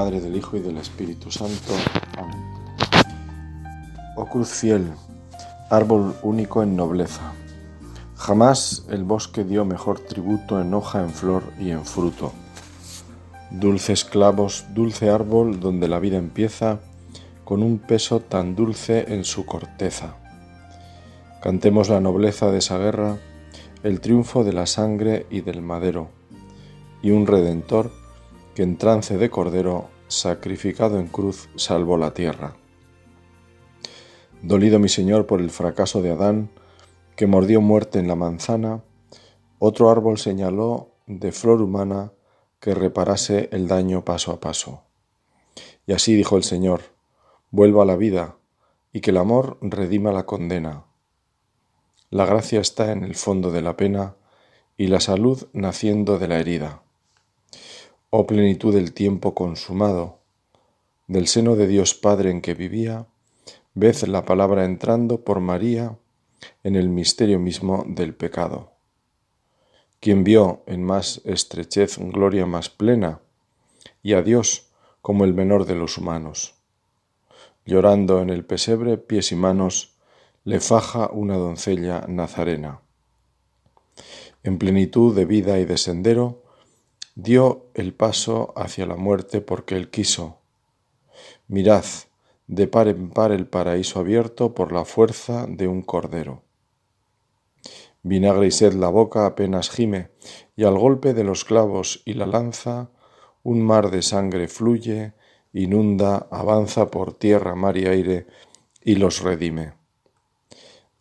Padre, del Hijo y del Espíritu Santo. Amén. Oh cruz fiel, árbol único en nobleza. Jamás el bosque dio mejor tributo en hoja, en flor y en fruto. Dulces clavos, dulce árbol donde la vida empieza, con un peso tan dulce en su corteza. Cantemos la nobleza de esa guerra, el triunfo de la sangre y del madero, y un redentor que en trance de cordero, sacrificado en cruz, salvó la tierra. Dolido mi Señor por el fracaso de Adán, que mordió muerte en la manzana, otro árbol señaló de flor humana que reparase el daño paso a paso. Y así dijo el Señor, vuelva a la vida, y que el amor redima la condena. La gracia está en el fondo de la pena, y la salud naciendo de la herida. Oh plenitud del tiempo consumado, del seno de Dios Padre en que vivía, ved la palabra entrando por María en el misterio mismo del pecado. Quien vio en más estrechez gloria más plena, y a Dios como el menor de los humanos. Llorando en el pesebre, pies y manos, le faja una doncella nazarena. En plenitud de vida y de sendero, dio el paso hacia la muerte porque él quiso. Mirad, de par en par el paraíso abierto por la fuerza de un cordero. Vinagre y sed la boca apenas gime, y al golpe de los clavos y la lanza, un mar de sangre fluye, inunda, avanza por tierra, mar y aire, y los redime.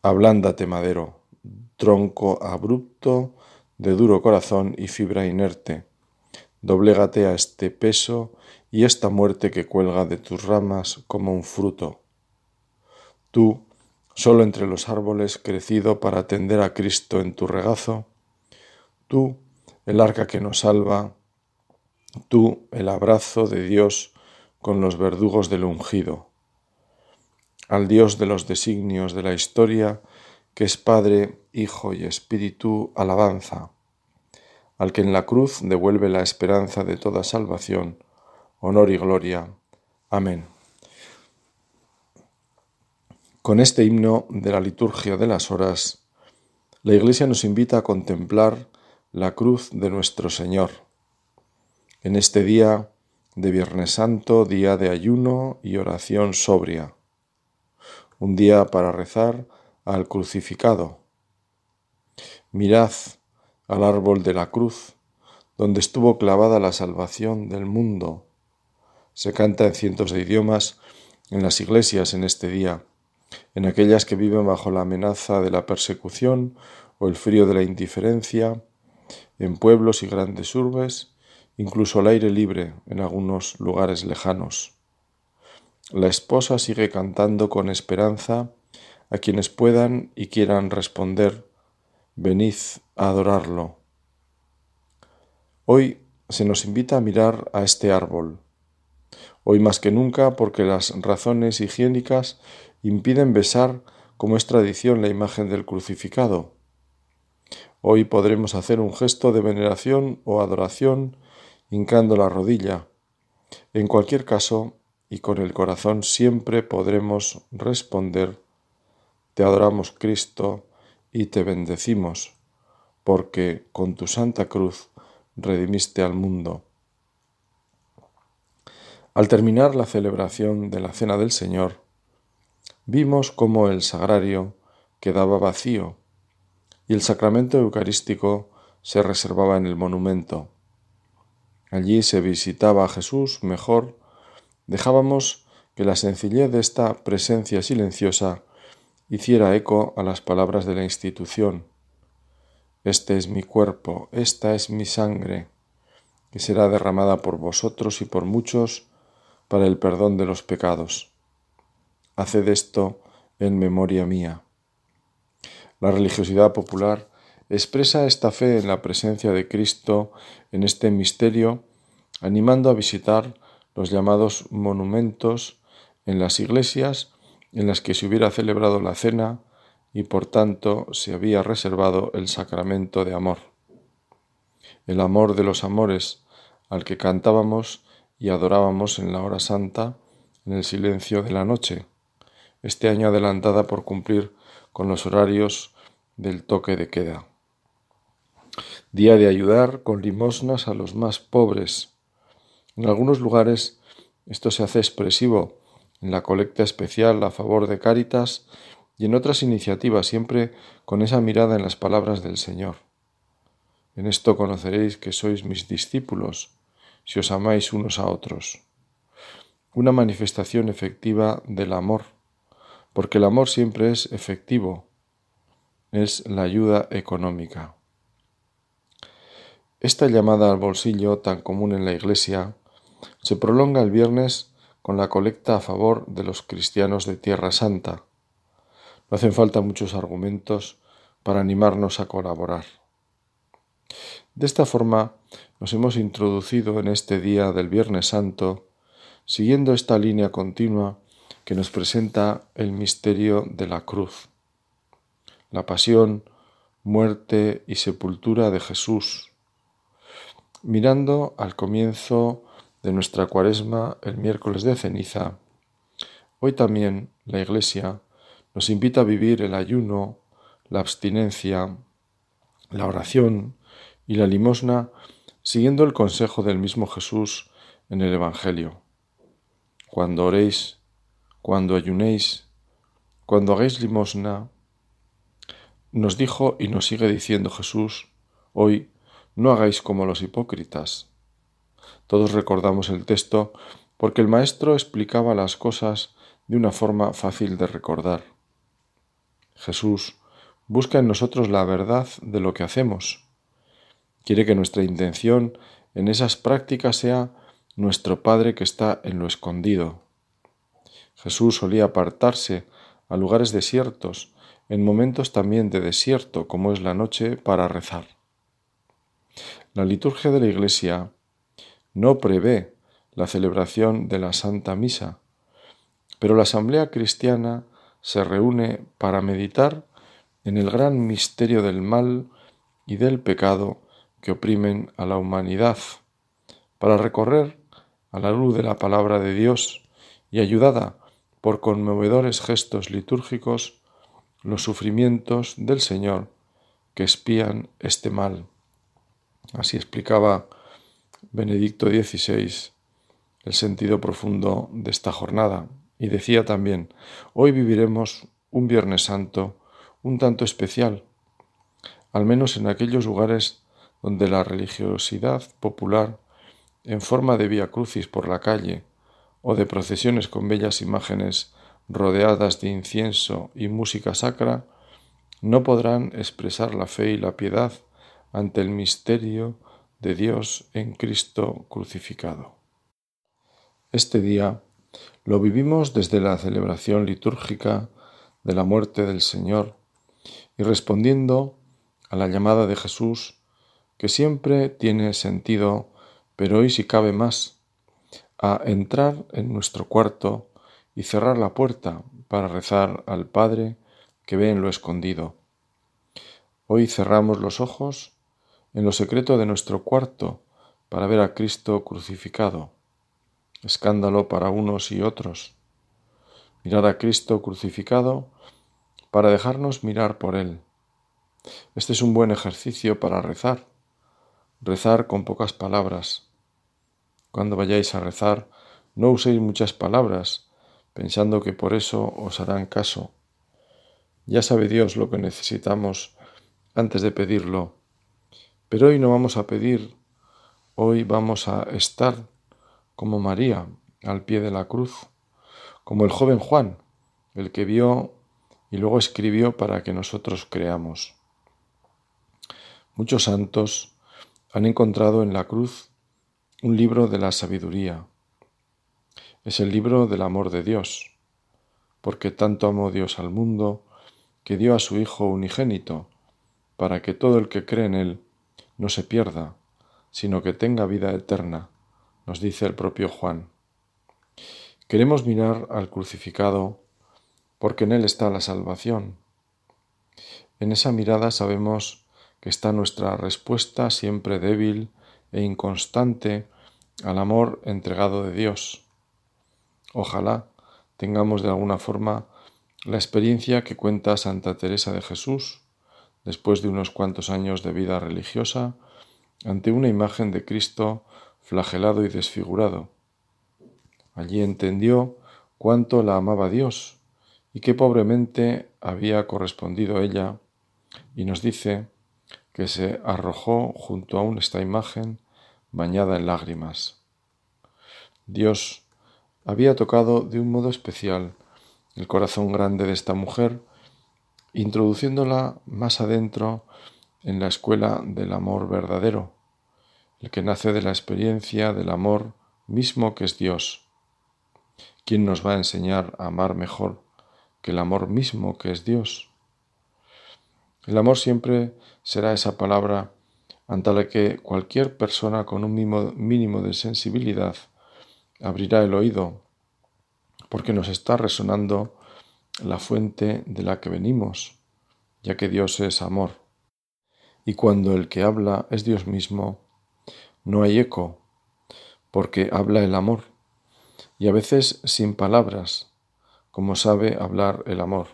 Ablándate, madero, tronco abrupto, de duro corazón y fibra inerte, Doblégate a este peso y esta muerte que cuelga de tus ramas como un fruto. Tú, solo entre los árboles crecido para atender a Cristo en tu regazo, tú, el arca que nos salva, tú, el abrazo de Dios con los verdugos del ungido. Al Dios de los designios de la historia, que es Padre, Hijo y Espíritu, alabanza al que en la cruz devuelve la esperanza de toda salvación, honor y gloria. Amén. Con este himno de la liturgia de las horas, la Iglesia nos invita a contemplar la cruz de nuestro Señor. En este día de Viernes Santo, día de ayuno y oración sobria. Un día para rezar al crucificado. Mirad al árbol de la cruz, donde estuvo clavada la salvación del mundo. Se canta en cientos de idiomas en las iglesias en este día, en aquellas que viven bajo la amenaza de la persecución o el frío de la indiferencia, en pueblos y grandes urbes, incluso al aire libre en algunos lugares lejanos. La esposa sigue cantando con esperanza a quienes puedan y quieran responder venid a adorarlo. Hoy se nos invita a mirar a este árbol. Hoy más que nunca porque las razones higiénicas impiden besar, como es tradición, la imagen del crucificado. Hoy podremos hacer un gesto de veneración o adoración hincando la rodilla. En cualquier caso, y con el corazón siempre podremos responder, Te adoramos Cristo, y te bendecimos, porque con tu santa cruz redimiste al mundo. Al terminar la celebración de la Cena del Señor, vimos cómo el sagrario quedaba vacío y el sacramento eucarístico se reservaba en el monumento. Allí se visitaba a Jesús mejor, dejábamos que la sencillez de esta presencia silenciosa hiciera eco a las palabras de la institución. Este es mi cuerpo, esta es mi sangre, que será derramada por vosotros y por muchos para el perdón de los pecados. Haced esto en memoria mía. La religiosidad popular expresa esta fe en la presencia de Cristo en este misterio, animando a visitar los llamados monumentos en las iglesias en las que se hubiera celebrado la cena y por tanto se había reservado el sacramento de amor. El amor de los amores al que cantábamos y adorábamos en la hora santa, en el silencio de la noche, este año adelantada por cumplir con los horarios del toque de queda. Día de ayudar con limosnas a los más pobres. En algunos lugares esto se hace expresivo en la colecta especial a favor de Cáritas y en otras iniciativas, siempre con esa mirada en las palabras del Señor. En esto conoceréis que sois mis discípulos, si os amáis unos a otros. Una manifestación efectiva del amor, porque el amor siempre es efectivo, es la ayuda económica. Esta llamada al bolsillo tan común en la Iglesia se prolonga el viernes con la colecta a favor de los cristianos de Tierra Santa. No hacen falta muchos argumentos para animarnos a colaborar. De esta forma nos hemos introducido en este día del Viernes Santo, siguiendo esta línea continua que nos presenta el misterio de la cruz, la pasión, muerte y sepultura de Jesús, mirando al comienzo de nuestra cuaresma el miércoles de ceniza, hoy también la Iglesia nos invita a vivir el ayuno, la abstinencia, la oración y la limosna siguiendo el consejo del mismo Jesús en el Evangelio. Cuando oréis, cuando ayunéis, cuando hagáis limosna, nos dijo y nos sigue diciendo Jesús, hoy no hagáis como los hipócritas todos recordamos el texto porque el Maestro explicaba las cosas de una forma fácil de recordar. Jesús busca en nosotros la verdad de lo que hacemos. Quiere que nuestra intención en esas prácticas sea nuestro Padre que está en lo escondido. Jesús solía apartarse a lugares desiertos, en momentos también de desierto, como es la noche, para rezar. La liturgia de la Iglesia no prevé la celebración de la Santa Misa, pero la Asamblea Cristiana se reúne para meditar en el gran misterio del mal y del pecado que oprimen a la humanidad, para recorrer a la luz de la palabra de Dios y ayudada por conmovedores gestos litúrgicos los sufrimientos del Señor que espían este mal. Así explicaba Benedicto XVI el sentido profundo de esta jornada. Y decía también, hoy viviremos un Viernes Santo un tanto especial, al menos en aquellos lugares donde la religiosidad popular, en forma de vía crucis por la calle o de procesiones con bellas imágenes rodeadas de incienso y música sacra, no podrán expresar la fe y la piedad ante el misterio de Dios en Cristo crucificado. Este día lo vivimos desde la celebración litúrgica de la muerte del Señor y respondiendo a la llamada de Jesús, que siempre tiene sentido, pero hoy si cabe más, a entrar en nuestro cuarto y cerrar la puerta para rezar al Padre que ve en lo escondido. Hoy cerramos los ojos en lo secreto de nuestro cuarto para ver a Cristo crucificado. Escándalo para unos y otros. Mirar a Cristo crucificado para dejarnos mirar por Él. Este es un buen ejercicio para rezar. Rezar con pocas palabras. Cuando vayáis a rezar, no uséis muchas palabras, pensando que por eso os harán caso. Ya sabe Dios lo que necesitamos antes de pedirlo pero hoy no vamos a pedir, hoy vamos a estar como María al pie de la cruz, como el joven Juan, el que vio y luego escribió para que nosotros creamos. Muchos santos han encontrado en la cruz un libro de la sabiduría. Es el libro del amor de Dios, porque tanto amó Dios al mundo que dio a su Hijo unigénito, para que todo el que cree en Él no se pierda, sino que tenga vida eterna, nos dice el propio Juan. Queremos mirar al crucificado porque en él está la salvación. En esa mirada sabemos que está nuestra respuesta siempre débil e inconstante al amor entregado de Dios. Ojalá tengamos de alguna forma la experiencia que cuenta Santa Teresa de Jesús después de unos cuantos años de vida religiosa ante una imagen de Cristo flagelado y desfigurado. Allí entendió cuánto la amaba Dios y qué pobremente había correspondido ella, y nos dice que se arrojó junto a esta imagen bañada en lágrimas. Dios había tocado de un modo especial el corazón grande de esta mujer, introduciéndola más adentro en la escuela del amor verdadero, el que nace de la experiencia del amor mismo que es Dios. ¿Quién nos va a enseñar a amar mejor que el amor mismo que es Dios? El amor siempre será esa palabra ante la que cualquier persona con un mínimo de sensibilidad abrirá el oído, porque nos está resonando la fuente de la que venimos, ya que Dios es amor. Y cuando el que habla es Dios mismo, no hay eco, porque habla el amor, y a veces sin palabras, como sabe hablar el amor.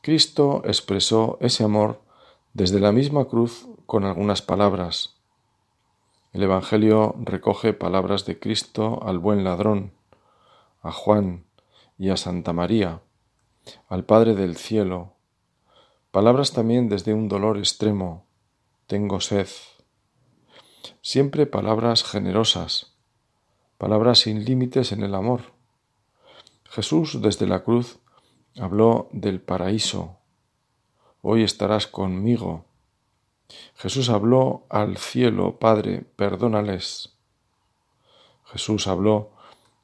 Cristo expresó ese amor desde la misma cruz con algunas palabras. El Evangelio recoge palabras de Cristo al buen ladrón, a Juan y a Santa María, al Padre del cielo, palabras también desde un dolor extremo, tengo sed. Siempre palabras generosas, palabras sin límites en el amor. Jesús desde la cruz habló del paraíso, hoy estarás conmigo. Jesús habló al cielo, Padre, perdónales. Jesús habló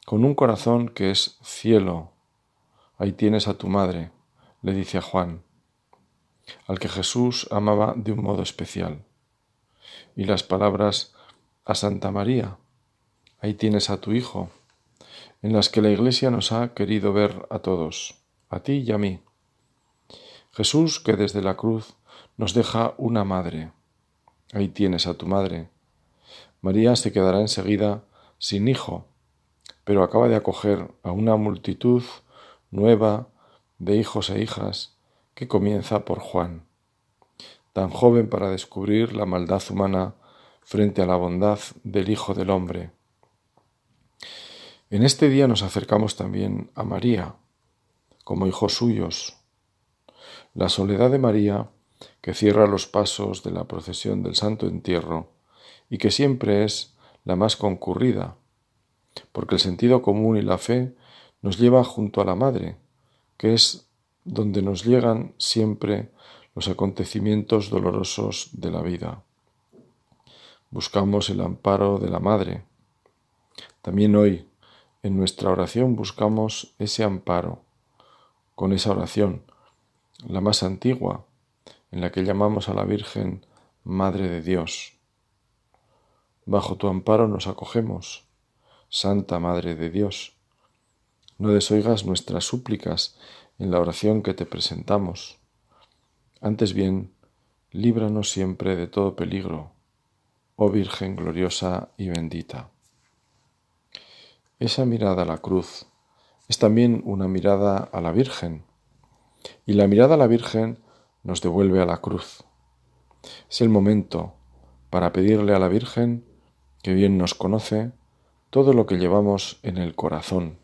con un corazón que es cielo. Ahí tienes a tu madre, le dice a Juan, al que Jesús amaba de un modo especial. Y las palabras a Santa María, ahí tienes a tu Hijo, en las que la Iglesia nos ha querido ver a todos, a ti y a mí. Jesús que desde la cruz nos deja una madre. Ahí tienes a tu madre. María se quedará enseguida sin hijo, pero acaba de acoger a una multitud nueva de hijos e hijas que comienza por Juan, tan joven para descubrir la maldad humana frente a la bondad del Hijo del Hombre. En este día nos acercamos también a María, como hijos suyos, la soledad de María, que cierra los pasos de la procesión del Santo Entierro y que siempre es la más concurrida, porque el sentido común y la fe nos lleva junto a la Madre, que es donde nos llegan siempre los acontecimientos dolorosos de la vida. Buscamos el amparo de la Madre. También hoy, en nuestra oración, buscamos ese amparo. Con esa oración la más antigua, en la que llamamos a la Virgen Madre de Dios. Bajo tu amparo nos acogemos, Santa Madre de Dios. No desoigas nuestras súplicas en la oración que te presentamos. Antes bien, líbranos siempre de todo peligro, oh Virgen gloriosa y bendita. Esa mirada a la cruz es también una mirada a la Virgen, y la mirada a la Virgen nos devuelve a la cruz. Es el momento para pedirle a la Virgen, que bien nos conoce, todo lo que llevamos en el corazón.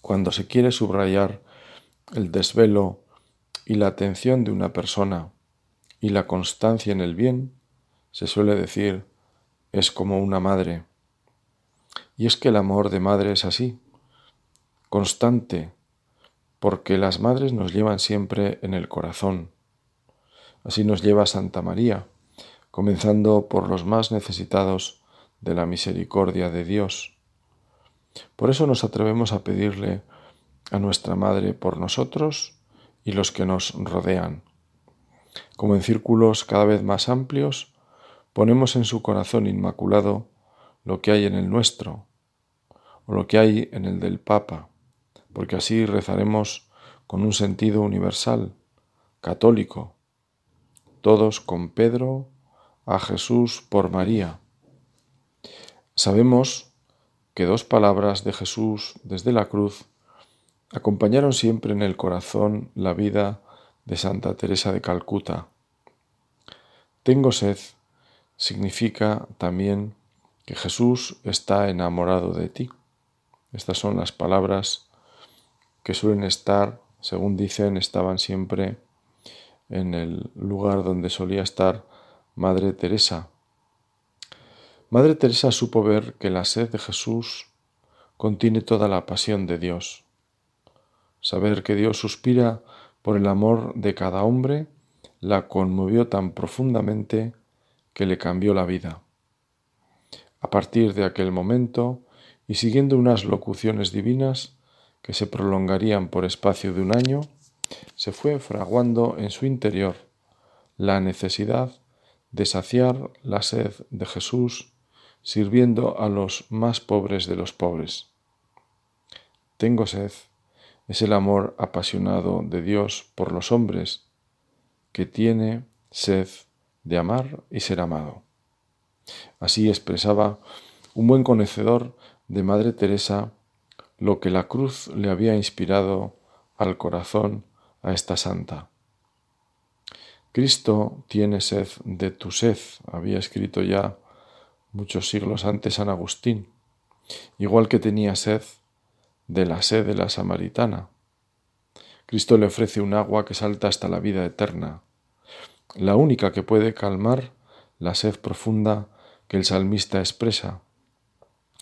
Cuando se quiere subrayar el desvelo y la atención de una persona y la constancia en el bien, se suele decir, es como una madre. Y es que el amor de madre es así, constante, porque las madres nos llevan siempre en el corazón. Así nos lleva Santa María, comenzando por los más necesitados de la misericordia de Dios. Por eso nos atrevemos a pedirle a nuestra Madre por nosotros y los que nos rodean. Como en círculos cada vez más amplios, ponemos en su corazón inmaculado lo que hay en el nuestro, o lo que hay en el del Papa, porque así rezaremos con un sentido universal, católico, todos con Pedro, a Jesús por María. Sabemos que dos palabras de Jesús desde la cruz acompañaron siempre en el corazón la vida de Santa Teresa de Calcuta. Tengo sed significa también que Jesús está enamorado de ti. Estas son las palabras que suelen estar, según dicen, estaban siempre en el lugar donde solía estar Madre Teresa. Madre Teresa supo ver que la sed de Jesús contiene toda la pasión de Dios. Saber que Dios suspira por el amor de cada hombre la conmovió tan profundamente que le cambió la vida. A partir de aquel momento, y siguiendo unas locuciones divinas que se prolongarían por espacio de un año, se fue fraguando en su interior la necesidad de saciar la sed de Jesús sirviendo a los más pobres de los pobres. Tengo sed es el amor apasionado de Dios por los hombres, que tiene sed de amar y ser amado. Así expresaba un buen conocedor de Madre Teresa lo que la cruz le había inspirado al corazón a esta santa. Cristo tiene sed de tu sed, había escrito ya muchos siglos antes San Agustín, igual que tenía sed de la sed de la samaritana. Cristo le ofrece un agua que salta hasta la vida eterna, la única que puede calmar la sed profunda que el salmista expresa.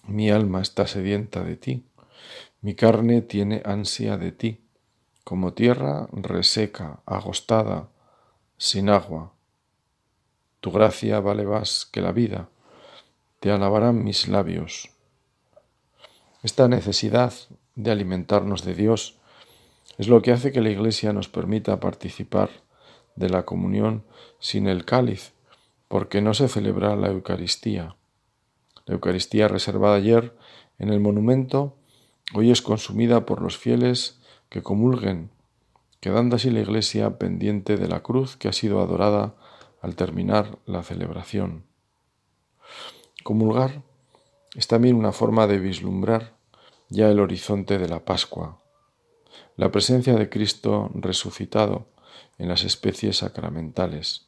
Mi alma está sedienta de ti, mi carne tiene ansia de ti, como tierra reseca, agostada, sin agua. Tu gracia vale más que la vida te alabarán mis labios. Esta necesidad de alimentarnos de Dios es lo que hace que la Iglesia nos permita participar de la comunión sin el cáliz, porque no se celebra la Eucaristía. La Eucaristía reservada ayer en el monumento hoy es consumida por los fieles que comulguen, quedando así la Iglesia pendiente de la cruz que ha sido adorada al terminar la celebración. Comulgar es también una forma de vislumbrar ya el horizonte de la Pascua, la presencia de Cristo resucitado en las especies sacramentales,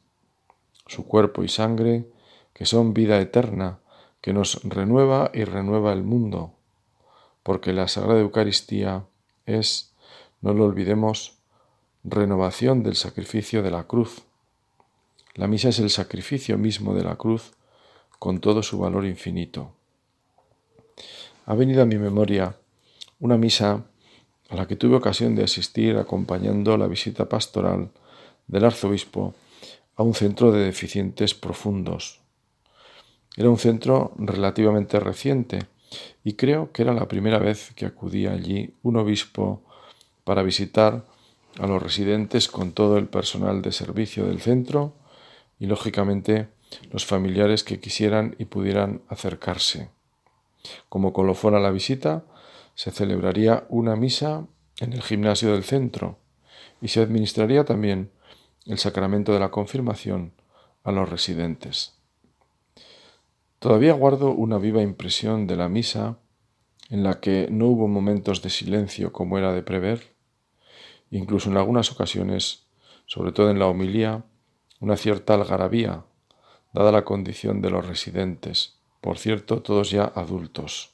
su cuerpo y sangre, que son vida eterna, que nos renueva y renueva el mundo, porque la Sagrada Eucaristía es, no lo olvidemos, renovación del sacrificio de la cruz. La misa es el sacrificio mismo de la cruz con todo su valor infinito. Ha venido a mi memoria una misa a la que tuve ocasión de asistir acompañando la visita pastoral del arzobispo a un centro de deficientes profundos. Era un centro relativamente reciente y creo que era la primera vez que acudía allí un obispo para visitar a los residentes con todo el personal de servicio del centro y lógicamente los familiares que quisieran y pudieran acercarse. Como colofón a la visita, se celebraría una misa en el gimnasio del centro y se administraría también el sacramento de la confirmación a los residentes. Todavía guardo una viva impresión de la misa en la que no hubo momentos de silencio como era de prever, incluso en algunas ocasiones, sobre todo en la homilía, una cierta algarabía dada la condición de los residentes, por cierto, todos ya adultos.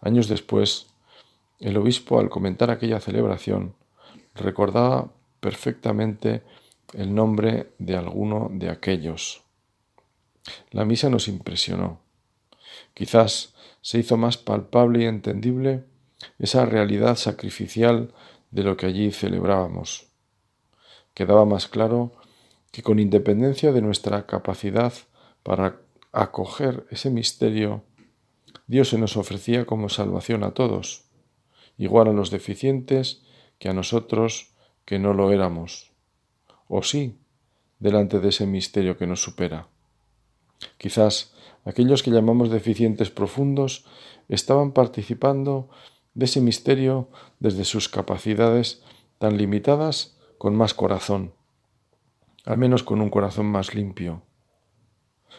Años después, el obispo, al comentar aquella celebración, recordaba perfectamente el nombre de alguno de aquellos. La misa nos impresionó. Quizás se hizo más palpable y entendible esa realidad sacrificial de lo que allí celebrábamos. Quedaba más claro que con independencia de nuestra capacidad para acoger ese misterio, Dios se nos ofrecía como salvación a todos, igual a los deficientes que a nosotros que no lo éramos, o sí, delante de ese misterio que nos supera. Quizás aquellos que llamamos deficientes profundos estaban participando de ese misterio desde sus capacidades tan limitadas con más corazón al menos con un corazón más limpio.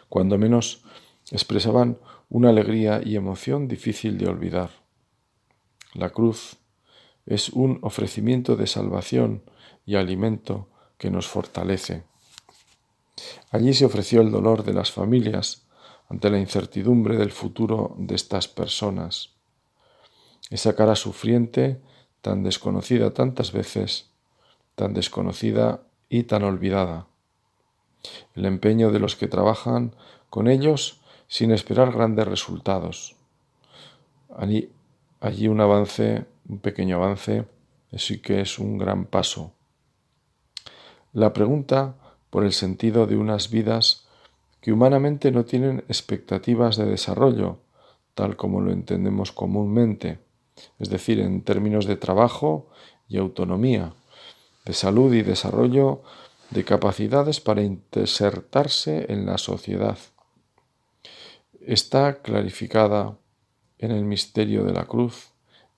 Cuando menos expresaban una alegría y emoción difícil de olvidar. La cruz es un ofrecimiento de salvación y alimento que nos fortalece. Allí se ofreció el dolor de las familias ante la incertidumbre del futuro de estas personas. Esa cara sufriente, tan desconocida tantas veces, tan desconocida y tan olvidada. El empeño de los que trabajan con ellos sin esperar grandes resultados. Allí, allí un avance, un pequeño avance, sí que es un gran paso. La pregunta por el sentido de unas vidas que humanamente no tienen expectativas de desarrollo, tal como lo entendemos comúnmente, es decir, en términos de trabajo y autonomía, de salud y desarrollo de capacidades para insertarse en la sociedad. Está clarificada en el misterio de la cruz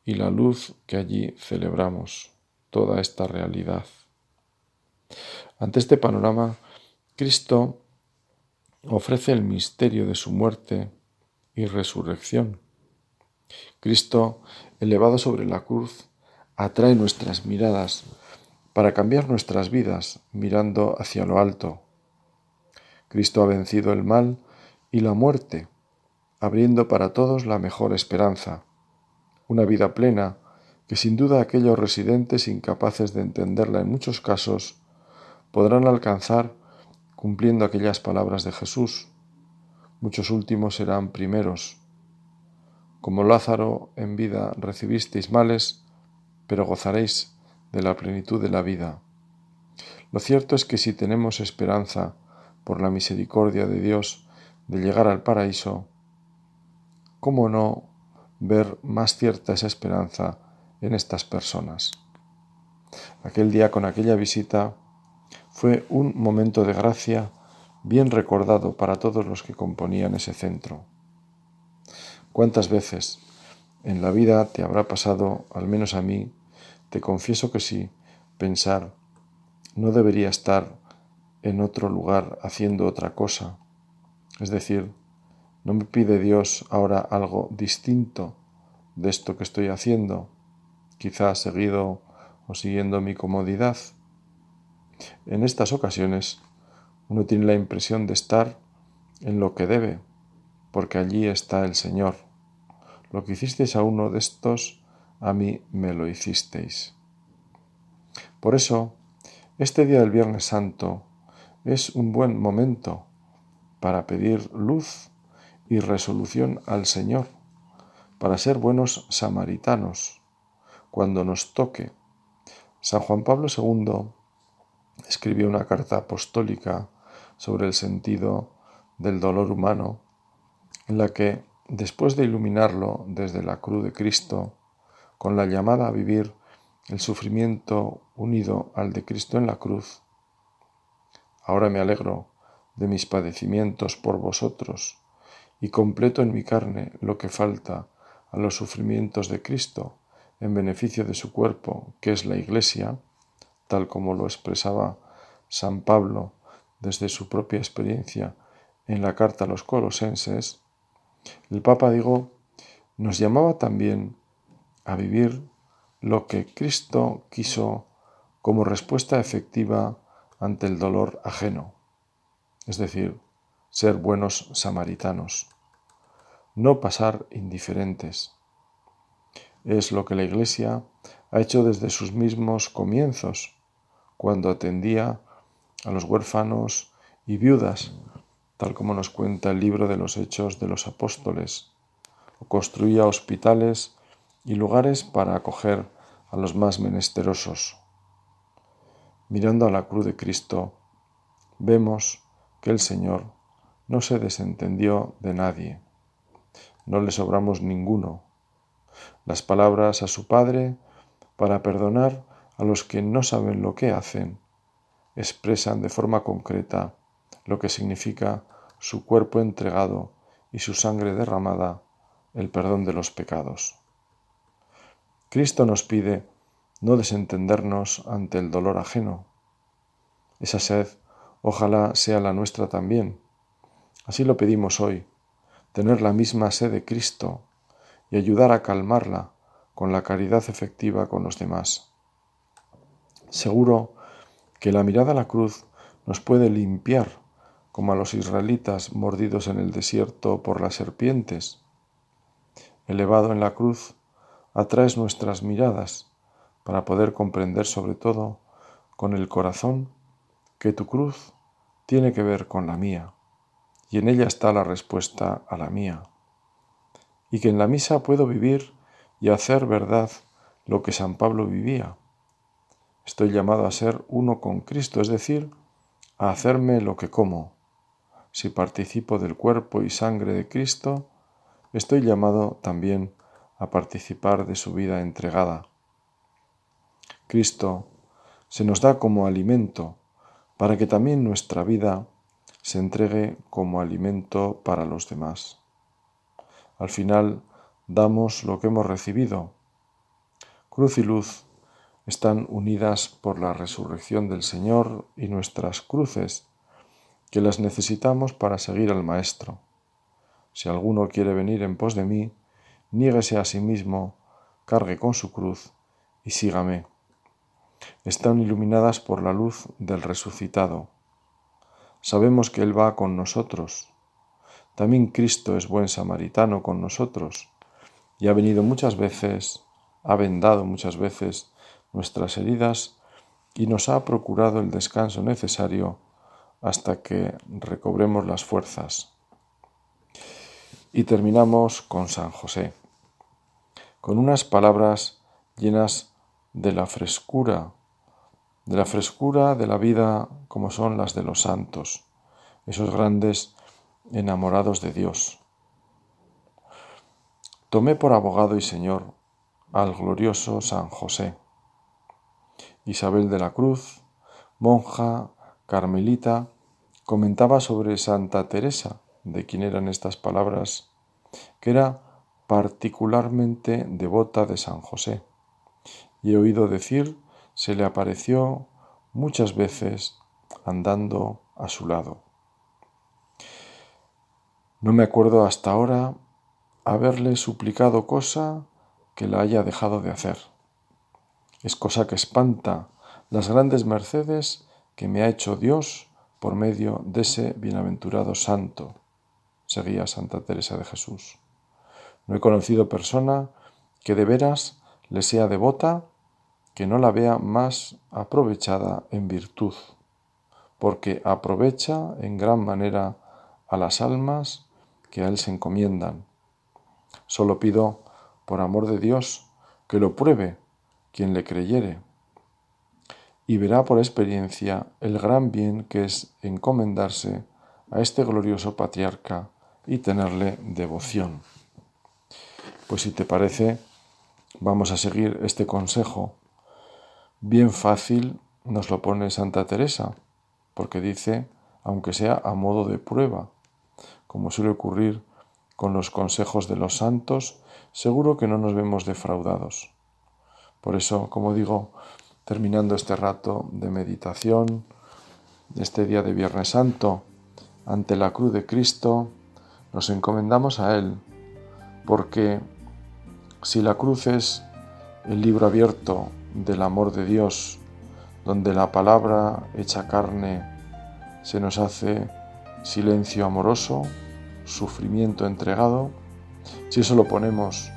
y la luz que allí celebramos, toda esta realidad. Ante este panorama, Cristo ofrece el misterio de su muerte y resurrección. Cristo, elevado sobre la cruz, atrae nuestras miradas para cambiar nuestras vidas mirando hacia lo alto. Cristo ha vencido el mal y la muerte, abriendo para todos la mejor esperanza, una vida plena que sin duda aquellos residentes incapaces de entenderla en muchos casos podrán alcanzar cumpliendo aquellas palabras de Jesús. Muchos últimos serán primeros. Como Lázaro en vida recibisteis males, pero gozaréis de la plenitud de la vida. Lo cierto es que si tenemos esperanza por la misericordia de Dios de llegar al paraíso, ¿cómo no ver más cierta esa esperanza en estas personas? Aquel día con aquella visita fue un momento de gracia bien recordado para todos los que componían ese centro. ¿Cuántas veces en la vida te habrá pasado, al menos a mí, te confieso que sí, pensar, no debería estar en otro lugar haciendo otra cosa. Es decir, no me pide Dios ahora algo distinto de esto que estoy haciendo, quizás seguido o siguiendo mi comodidad. En estas ocasiones uno tiene la impresión de estar en lo que debe, porque allí está el Señor. Lo que hicisteis a uno de estos a mí me lo hicisteis. Por eso, este día del Viernes Santo es un buen momento para pedir luz y resolución al Señor, para ser buenos samaritanos cuando nos toque. San Juan Pablo II escribió una carta apostólica sobre el sentido del dolor humano, en la que, después de iluminarlo desde la cruz de Cristo, con la llamada a vivir el sufrimiento unido al de Cristo en la cruz. Ahora me alegro de mis padecimientos por vosotros y completo en mi carne lo que falta a los sufrimientos de Cristo en beneficio de su cuerpo, que es la Iglesia, tal como lo expresaba San Pablo desde su propia experiencia en la carta a los colosenses, el Papa, digo, nos llamaba también a vivir lo que Cristo quiso como respuesta efectiva ante el dolor ajeno, es decir, ser buenos samaritanos, no pasar indiferentes. Es lo que la Iglesia ha hecho desde sus mismos comienzos, cuando atendía a los huérfanos y viudas, tal como nos cuenta el libro de los Hechos de los Apóstoles, o construía hospitales y lugares para acoger a los más menesterosos. Mirando a la cruz de Cristo, vemos que el Señor no se desentendió de nadie, no le sobramos ninguno. Las palabras a su Padre para perdonar a los que no saben lo que hacen expresan de forma concreta lo que significa su cuerpo entregado y su sangre derramada, el perdón de los pecados. Cristo nos pide no desentendernos ante el dolor ajeno. Esa sed ojalá sea la nuestra también. Así lo pedimos hoy, tener la misma sed de Cristo y ayudar a calmarla con la caridad efectiva con los demás. Seguro que la mirada a la cruz nos puede limpiar, como a los israelitas mordidos en el desierto por las serpientes. Elevado en la cruz, atraes nuestras miradas para poder comprender sobre todo con el corazón que tu cruz tiene que ver con la mía y en ella está la respuesta a la mía. Y que en la misa puedo vivir y hacer verdad lo que San Pablo vivía. Estoy llamado a ser uno con Cristo, es decir, a hacerme lo que como. Si participo del cuerpo y sangre de Cristo, estoy llamado también a participar de su vida entregada. Cristo se nos da como alimento para que también nuestra vida se entregue como alimento para los demás. Al final damos lo que hemos recibido. Cruz y luz están unidas por la resurrección del Señor y nuestras cruces, que las necesitamos para seguir al Maestro. Si alguno quiere venir en pos de mí, niéguese a sí mismo, cargue con su cruz y sígame. Están iluminadas por la luz del resucitado Sabemos que Él va con nosotros. También Cristo es buen samaritano con nosotros y ha venido muchas veces, ha vendado muchas veces nuestras heridas y nos ha procurado el descanso necesario hasta que recobremos las fuerzas. Y terminamos con San José, con unas palabras llenas de la frescura de la frescura de la vida como son las de los santos, esos grandes enamorados de Dios. Tomé por abogado y señor al glorioso San José. Isabel de la Cruz, monja carmelita, comentaba sobre Santa Teresa, de quien eran estas palabras, que era particularmente devota de San José. Y he oído decir se le apareció muchas veces andando a su lado. No me acuerdo hasta ahora haberle suplicado cosa que la haya dejado de hacer. Es cosa que espanta las grandes mercedes que me ha hecho Dios por medio de ese bienaventurado santo, seguía Santa Teresa de Jesús. No he conocido persona que de veras le sea devota que no la vea más aprovechada en virtud, porque aprovecha en gran manera a las almas que a Él se encomiendan. Solo pido, por amor de Dios, que lo pruebe quien le creyere, y verá por experiencia el gran bien que es encomendarse a este glorioso patriarca y tenerle devoción. Pues si te parece, vamos a seguir este consejo Bien fácil nos lo pone Santa Teresa, porque dice, aunque sea a modo de prueba, como suele ocurrir con los consejos de los santos, seguro que no nos vemos defraudados. Por eso, como digo, terminando este rato de meditación, este día de Viernes Santo, ante la cruz de Cristo, nos encomendamos a Él, porque si la cruz es el libro abierto del amor de Dios, donde la palabra hecha carne se nos hace silencio amoroso, sufrimiento entregado, si eso lo ponemos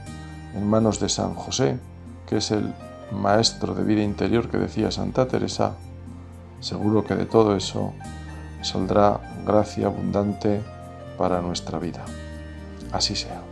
en manos de San José, que es el maestro de vida interior que decía Santa Teresa, seguro que de todo eso saldrá gracia abundante para nuestra vida. Así sea.